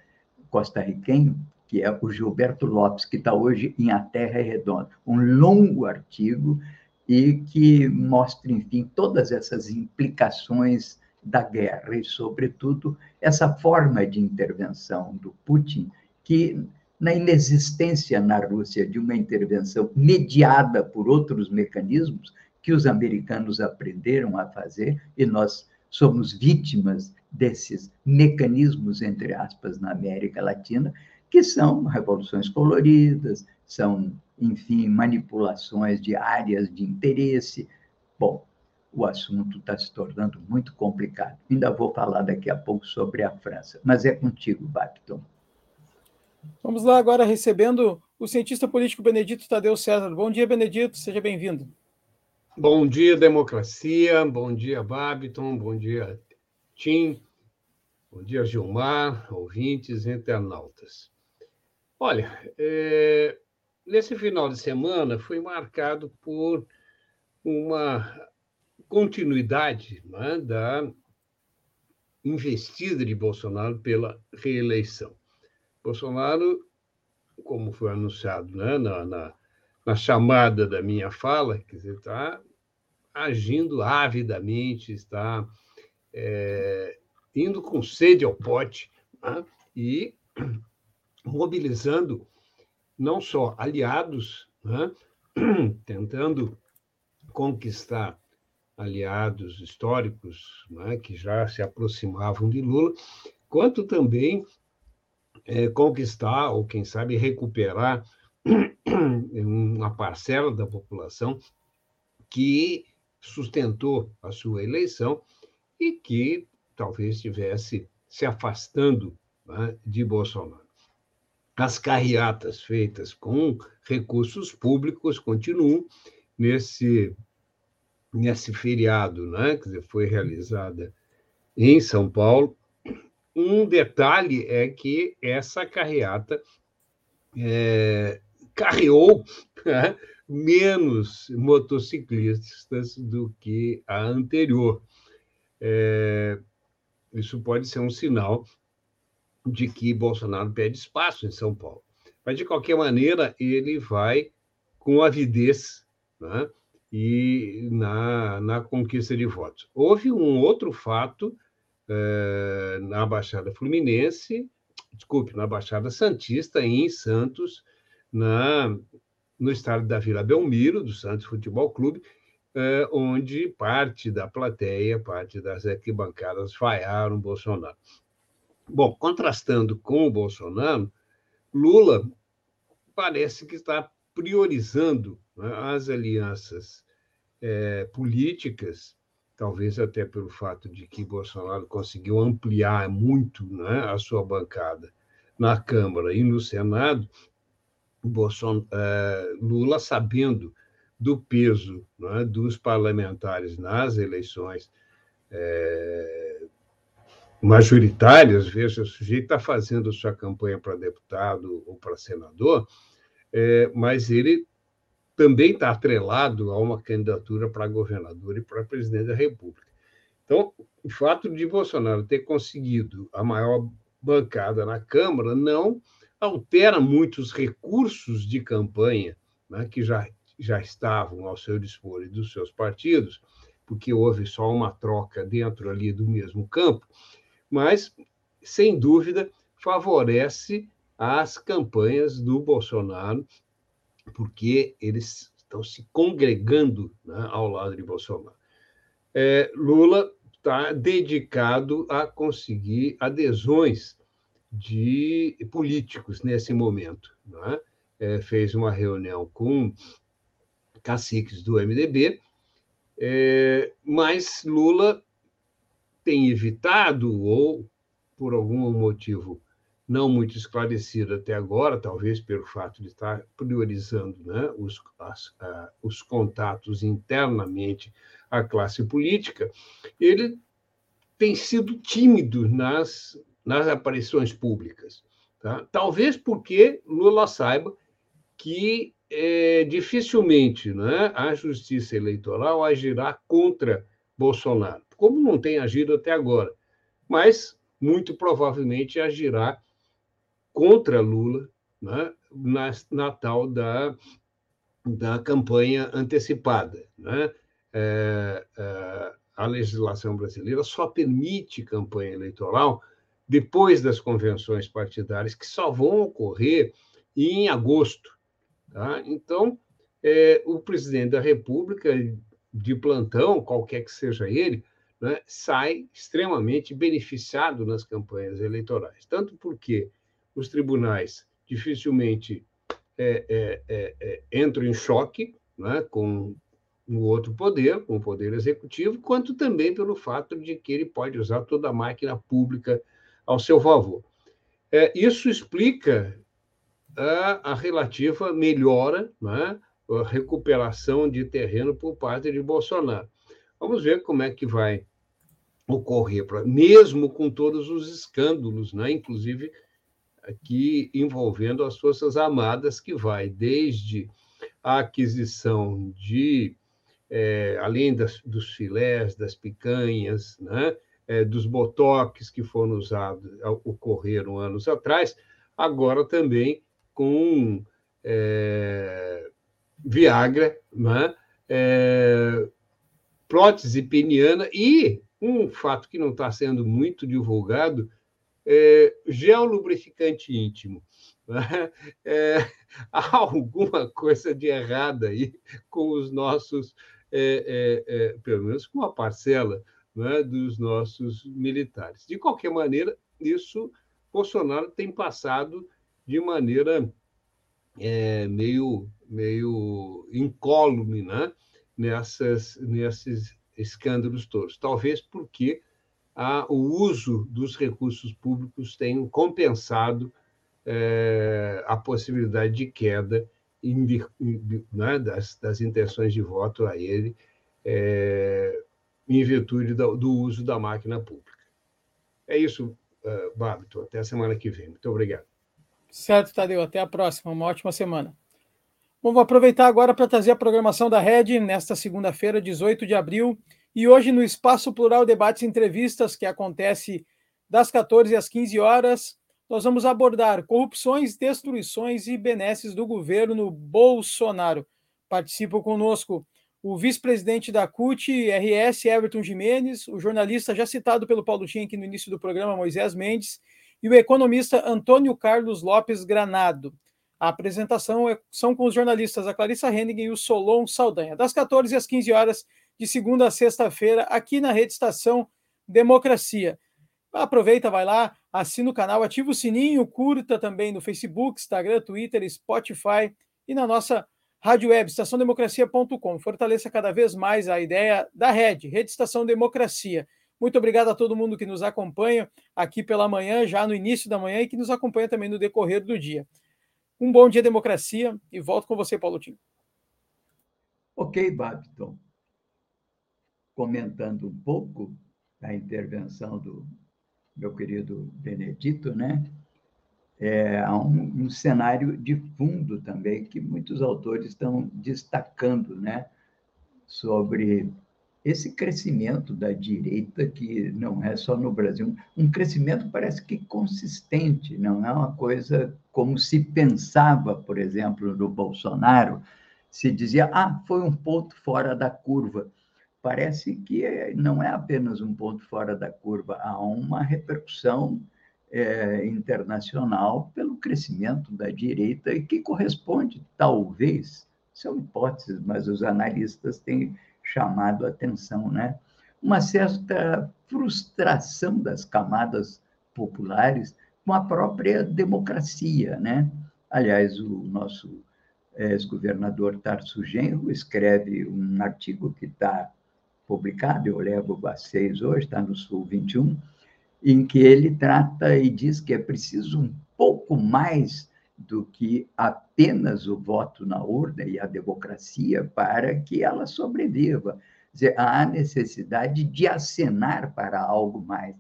costarriquenho, que é o Gilberto Lopes, que está hoje em A Terra é Redonda. Um longo artigo e que mostra, enfim, todas essas implicações da guerra e, sobretudo, essa forma de intervenção do Putin que, na inexistência na Rússia de uma intervenção mediada por outros mecanismos que os americanos aprenderam a fazer, e nós somos vítimas desses mecanismos, entre aspas, na América Latina, que são revoluções coloridas, são, enfim, manipulações de áreas de interesse. Bom, o assunto está se tornando muito complicado. Ainda vou falar daqui a pouco sobre a França, mas é contigo, Bapton. Vamos lá agora recebendo o cientista político Benedito Tadeu César. Bom dia, Benedito, seja bem-vindo. Bom dia, democracia. Bom dia, Babiton. Bom dia, Tim. Bom dia, Gilmar, ouvintes internautas. Olha, é, nesse final de semana foi marcado por uma continuidade né, da investida de Bolsonaro pela reeleição. Bolsonaro, como foi anunciado né, na, na, na chamada da minha fala, quer dizer, está agindo avidamente, está é, indo com sede ao pote né, e (clears throat) mobilizando não só aliados, né, (clears throat) tentando conquistar aliados históricos né, que já se aproximavam de Lula, quanto também é, conquistar, ou quem sabe recuperar, (clears throat) uma parcela da população que sustentou a sua eleição e que talvez estivesse se afastando né, de Bolsonaro. As carreatas feitas com recursos públicos continuam nesse nesse feriado, né? Dizer, foi realizada em São Paulo. Um detalhe é que essa carreata é, carreou né, menos motociclistas do que a anterior. É, isso pode ser um sinal de que Bolsonaro pede espaço em São Paulo. Mas, de qualquer maneira, ele vai com avidez né? e na, na conquista de votos. Houve um outro fato é, na Baixada Fluminense, desculpe, na Baixada Santista, em Santos, na, no estado da Vila Belmiro, do Santos Futebol Clube, é, onde parte da plateia, parte das arquibancadas vaiaram Bolsonaro. Bom, contrastando com o Bolsonaro, Lula parece que está priorizando né, as alianças é, políticas, talvez até pelo fato de que Bolsonaro conseguiu ampliar muito né, a sua bancada na Câmara e no Senado, Bolson, é, Lula, sabendo do peso né, dos parlamentares nas eleições é, majoritárias, veja, o sujeito está fazendo sua campanha para deputado ou para senador, é, mas ele também está atrelado a uma candidatura para governador e para presidente da República. Então, o fato de Bolsonaro ter conseguido a maior bancada na Câmara não altera muitos recursos de campanha né, que já já estavam ao seu dispor e dos seus partidos, porque houve só uma troca dentro ali do mesmo campo, mas, sem dúvida, favorece as campanhas do Bolsonaro, porque eles estão se congregando né, ao lado de Bolsonaro. É, Lula está dedicado a conseguir adesões de políticos nesse momento. É? É, fez uma reunião com caciques do MDB, é, mas Lula tem evitado, ou por algum motivo não muito esclarecido até agora, talvez pelo fato de estar priorizando né, os, as, uh, os contatos internamente à classe política, ele tem sido tímido nas, nas aparições públicas. Tá? Talvez porque Lula saiba que é, dificilmente né, a justiça eleitoral agirá contra Bolsonaro, como não tem agido até agora, mas muito provavelmente agirá contra Lula né, na, na tal da, da campanha antecipada. Né? É, é, a legislação brasileira só permite campanha eleitoral depois das convenções partidárias, que só vão ocorrer em agosto. Tá? Então, é, o presidente da República, de plantão, qualquer que seja ele, né, sai extremamente beneficiado nas campanhas eleitorais. Tanto porque os tribunais dificilmente é, é, é, é entram em choque né, com o outro poder, com o poder executivo, quanto também pelo fato de que ele pode usar toda a máquina pública ao seu favor. É, isso explica a, a relativa melhora, né? a recuperação de terreno por parte de Bolsonaro. Vamos ver como é que vai ocorrer, mesmo com todos os escândalos, né? inclusive aqui envolvendo as Forças Armadas, que vai desde a aquisição de, é, além das, dos filés, das picanhas, né? É, dos botoques que foram usados, ocorreram anos atrás, agora também com é, Viagra, né? é, prótese peniana e um fato que não está sendo muito divulgado, é, gel lubrificante íntimo. Né? É, (laughs) há alguma coisa de errada aí com os nossos, é, é, é pelo menos com uma parcela né, dos nossos militares. De qualquer maneira, isso Bolsonaro tem passado de maneira é, meio, meio incólume né? Nessas, nesses escândalos todos. Talvez porque a, o uso dos recursos públicos tem compensado é, a possibilidade de queda em, né, das, das, intenções de voto a ele, é, em virtude do, do, uso da máquina pública. É isso, uh, Babito. Até a semana que vem. Muito obrigado. Certo, Tadeu. Até a próxima. Uma ótima semana. Bom, vou aproveitar agora para trazer a programação da Rede nesta segunda-feira, 18 de abril. E hoje, no Espaço Plural Debates e Entrevistas, que acontece das 14 às 15 horas, nós vamos abordar corrupções, destruições e benesses do governo Bolsonaro. Participa conosco o vice-presidente da CUT, RS, Everton Jimenez, o jornalista já citado pelo Paulo aqui no início do programa, Moisés Mendes, e o economista Antônio Carlos Lopes Granado. A apresentação é, são com os jornalistas a Clarissa Henning e o Solon Saldanha, das 14 às 15 horas de segunda a sexta-feira, aqui na Rede Estação Democracia. Aproveita, vai lá, assina o canal, ativa o sininho, curta também no Facebook, Instagram, Twitter, Spotify e na nossa rádio web, estaçãodemocracia.com. Fortaleça cada vez mais a ideia da rede, Rede Estação Democracia. Muito obrigado a todo mundo que nos acompanha aqui pela manhã, já no início da manhã, e que nos acompanha também no decorrer do dia. Um bom dia, democracia, e volto com você, Paulo Tim. Ok, Babton comentando um pouco da intervenção do meu querido Benedito, né? É, um, um, cenário de fundo também que muitos autores estão destacando, né? Sobre esse crescimento da direita que não é só no Brasil, um crescimento parece que consistente, não é uma coisa como se pensava, por exemplo, no Bolsonaro, se dizia, ah, foi um ponto fora da curva parece que é, não é apenas um ponto fora da curva, há uma repercussão é, internacional pelo crescimento da direita e que corresponde, talvez, são hipóteses, mas os analistas têm chamado a atenção, né? Uma certa frustração das camadas populares com a própria democracia, né? Aliás, o nosso ex-governador Tarso Genro escreve um artigo que está publicado, eu levo seis hoje, está no Sul 21, em que ele trata e diz que é preciso um pouco mais do que apenas o voto na urna e a democracia para que ela sobreviva. Dizer, há necessidade de acenar para algo mais.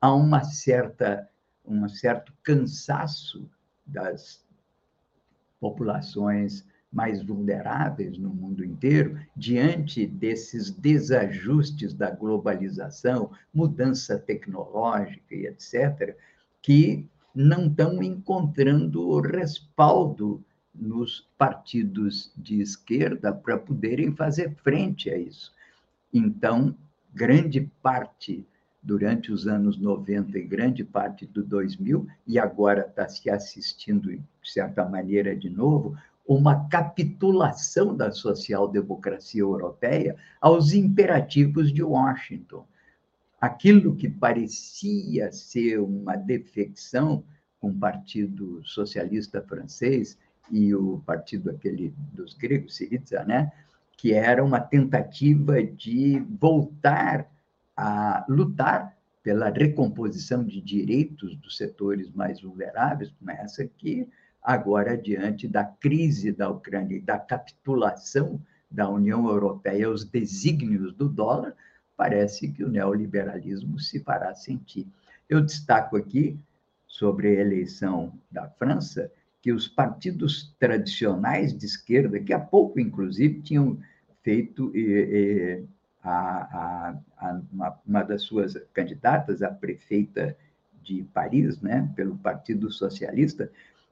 Há uma certa, um certo cansaço das populações mais vulneráveis no mundo inteiro, diante desses desajustes da globalização, mudança tecnológica e etc., que não estão encontrando respaldo nos partidos de esquerda para poderem fazer frente a isso. Então, grande parte durante os anos 90 e grande parte do 2000, e agora está se assistindo, de certa maneira, de novo, uma capitulação da social-democracia europeia aos imperativos de Washington. Aquilo que parecia ser uma defecção com o Partido Socialista Francês e o partido aquele dos gregos, Syriza, né? que era uma tentativa de voltar a lutar pela recomposição de direitos dos setores mais vulneráveis, como essa que agora diante da crise da Ucrânia e da capitulação da União Europeia aos desígnios do dólar, parece que o neoliberalismo se fará sentir. Eu destaco aqui, sobre a eleição da França, que os partidos tradicionais de esquerda, que há pouco, inclusive, tinham feito eh, eh, a, a, a, uma, uma das suas candidatas, a prefeita de Paris, né, pelo Partido Socialista,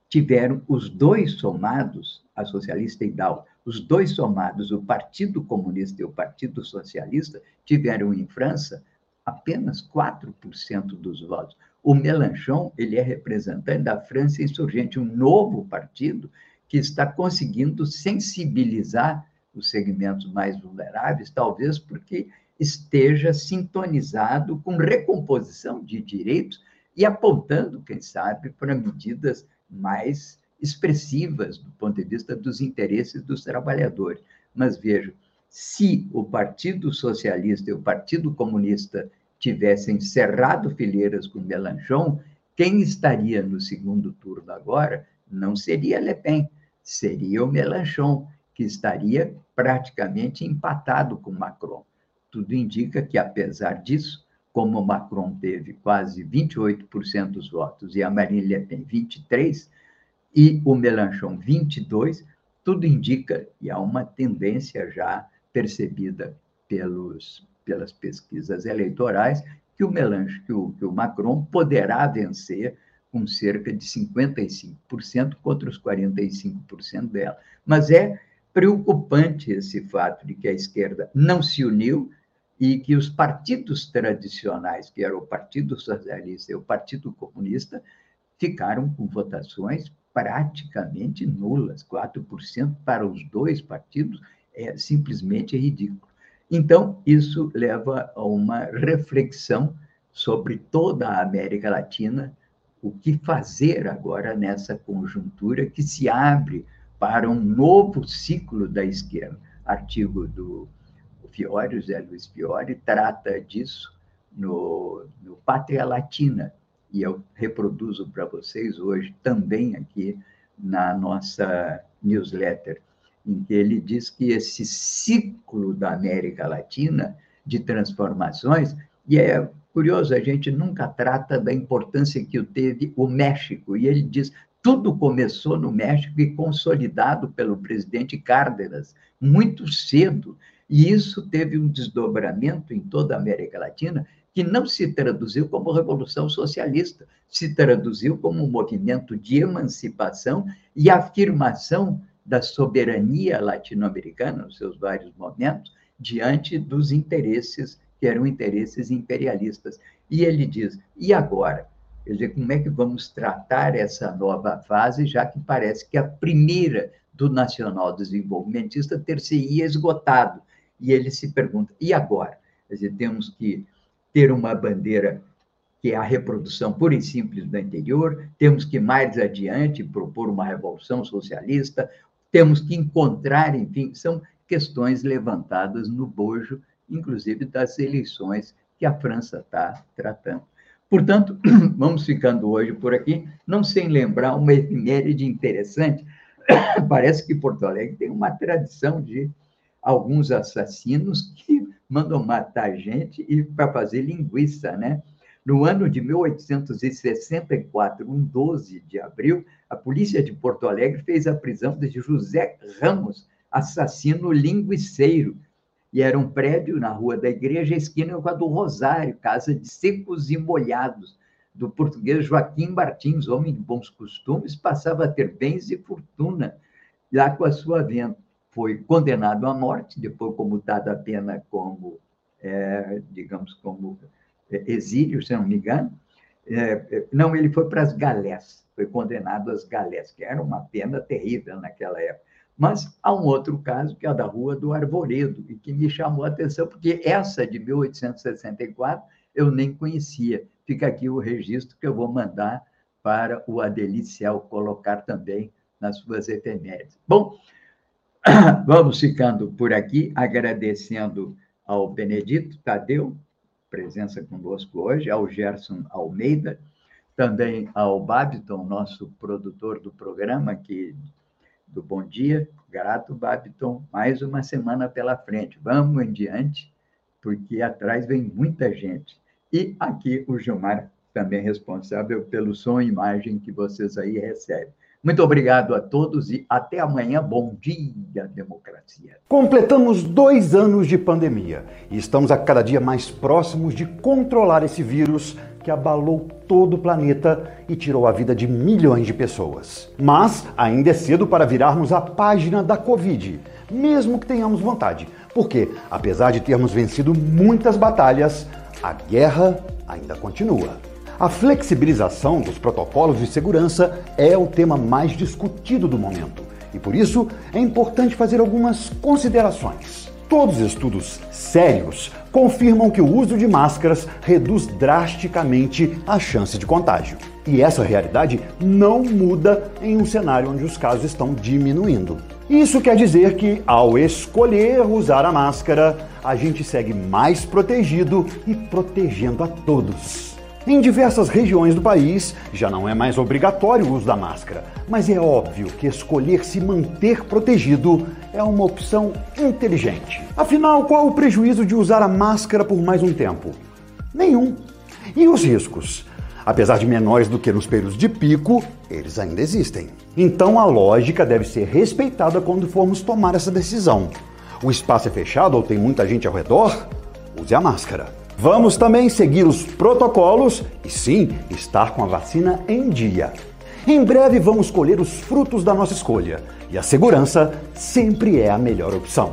tiveram os dois somados, a socialista e Dow, os dois somados, o Partido Comunista e o Partido Socialista, tiveram em França apenas 4% dos votos. O Mélenchon, ele é representante da França insurgente, um novo partido que está conseguindo sensibilizar os segmentos mais vulneráveis, talvez porque esteja sintonizado com recomposição de direitos e apontando, quem sabe, para medidas mais expressivas do ponto de vista dos interesses dos trabalhadores. Mas veja, se o Partido Socialista e o Partido Comunista tivessem cerrado fileiras com Melanchon, quem estaria no segundo turno agora não seria Le Pen, seria o Melanchon, que estaria praticamente empatado com Macron. Tudo indica que, apesar disso, como Macron teve quase 28% dos votos e a Marine Pen 23%, e o Melanchon 22%, tudo indica, e há uma tendência já percebida pelos, pelas pesquisas eleitorais, que o Melanchon, que o, que o Macron poderá vencer com cerca de 55% contra os 45% dela. Mas é preocupante esse fato de que a esquerda não se uniu e que os partidos tradicionais, que eram o Partido Socialista e o Partido Comunista, ficaram com votações praticamente nulas. 4% para os dois partidos é simplesmente ridículo. Então, isso leva a uma reflexão sobre toda a América Latina, o que fazer agora nessa conjuntura que se abre para um novo ciclo da esquerda. Artigo do Fiore, José Luiz Fiore, trata disso no, no Pátria Latina, e eu reproduzo para vocês hoje também aqui na nossa newsletter, em que ele diz que esse ciclo da América Latina de transformações, e é curioso, a gente nunca trata da importância que teve o México, e ele diz tudo começou no México e consolidado pelo presidente Cárdenas muito cedo. E isso teve um desdobramento em toda a América Latina que não se traduziu como revolução socialista, se traduziu como um movimento de emancipação e afirmação da soberania latino-americana, nos seus vários momentos, diante dos interesses que eram interesses imperialistas. E ele diz: e agora? Quer dizer, como é que vamos tratar essa nova fase, já que parece que a primeira do nacional desenvolvimentista ter se esgotado. E ele se pergunta: e agora? Quer dizer, temos que ter uma bandeira que é a reprodução pura e simples do interior, temos que mais adiante propor uma revolução socialista, temos que encontrar, enfim, são questões levantadas no bojo, inclusive das eleições que a França está tratando. Portanto, (clears throat) vamos ficando hoje por aqui, não sem lembrar uma efeméride interessante. (clears throat) Parece que Porto Alegre tem uma tradição de alguns assassinos que mandam matar gente e para fazer linguiça, né? No ano de 1864, um 12 de abril, a polícia de Porto Alegre fez a prisão de José Ramos, assassino linguiceiro, e era um prédio na Rua da Igreja, esquina com a do Rosário, casa de secos e molhados, do português Joaquim Martins, homem de bons costumes, passava a ter bens e fortuna lá com a sua venda. Foi condenado à morte, depois comutada a pena como, é, digamos, como é, exílio, se não me engano. É, é, não, ele foi para as galés, foi condenado às galés, que era uma pena terrível naquela época. Mas há um outro caso, que é da Rua do Arvoredo, e que me chamou a atenção, porque essa de 1864 eu nem conhecia. Fica aqui o registro que eu vou mandar para o Adeliciel colocar também nas suas efemérides. Bom, (coughs) vamos ficando por aqui, agradecendo ao Benedito Tadeu, presença conosco hoje, ao Gerson Almeida, também ao Babiton, nosso produtor do programa, que do Bom Dia. Grato, Babiton. Mais uma semana pela frente. Vamos em diante, porque atrás vem muita gente. E aqui o Gilmar, também responsável pelo som e imagem que vocês aí recebem. Muito obrigado a todos e até amanhã. Bom dia, democracia. Completamos dois anos de pandemia e estamos a cada dia mais próximos de controlar esse vírus que abalou todo o planeta e tirou a vida de milhões de pessoas. Mas ainda é cedo para virarmos a página da Covid, mesmo que tenhamos vontade, porque, apesar de termos vencido muitas batalhas, a guerra ainda continua. A flexibilização dos protocolos de segurança é o tema mais discutido do momento e por isso é importante fazer algumas considerações. Todos os estudos sérios confirmam que o uso de máscaras reduz drasticamente a chance de contágio. E essa realidade não muda em um cenário onde os casos estão diminuindo. Isso quer dizer que, ao escolher usar a máscara, a gente segue mais protegido e protegendo a todos. Em diversas regiões do país, já não é mais obrigatório o uso da máscara, mas é óbvio que escolher se manter protegido é uma opção inteligente. Afinal, qual o prejuízo de usar a máscara por mais um tempo? Nenhum. E os riscos? Apesar de menores do que nos períodos de pico, eles ainda existem. Então a lógica deve ser respeitada quando formos tomar essa decisão. O espaço é fechado ou tem muita gente ao redor? Use a máscara. Vamos também seguir os protocolos e sim, estar com a vacina em dia. Em breve vamos colher os frutos da nossa escolha e a segurança sempre é a melhor opção.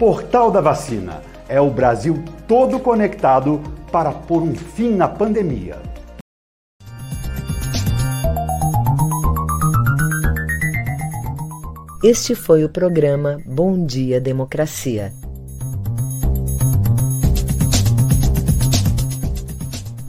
Portal da Vacina é o Brasil todo conectado para pôr um fim na pandemia. Este foi o programa Bom Dia Democracia.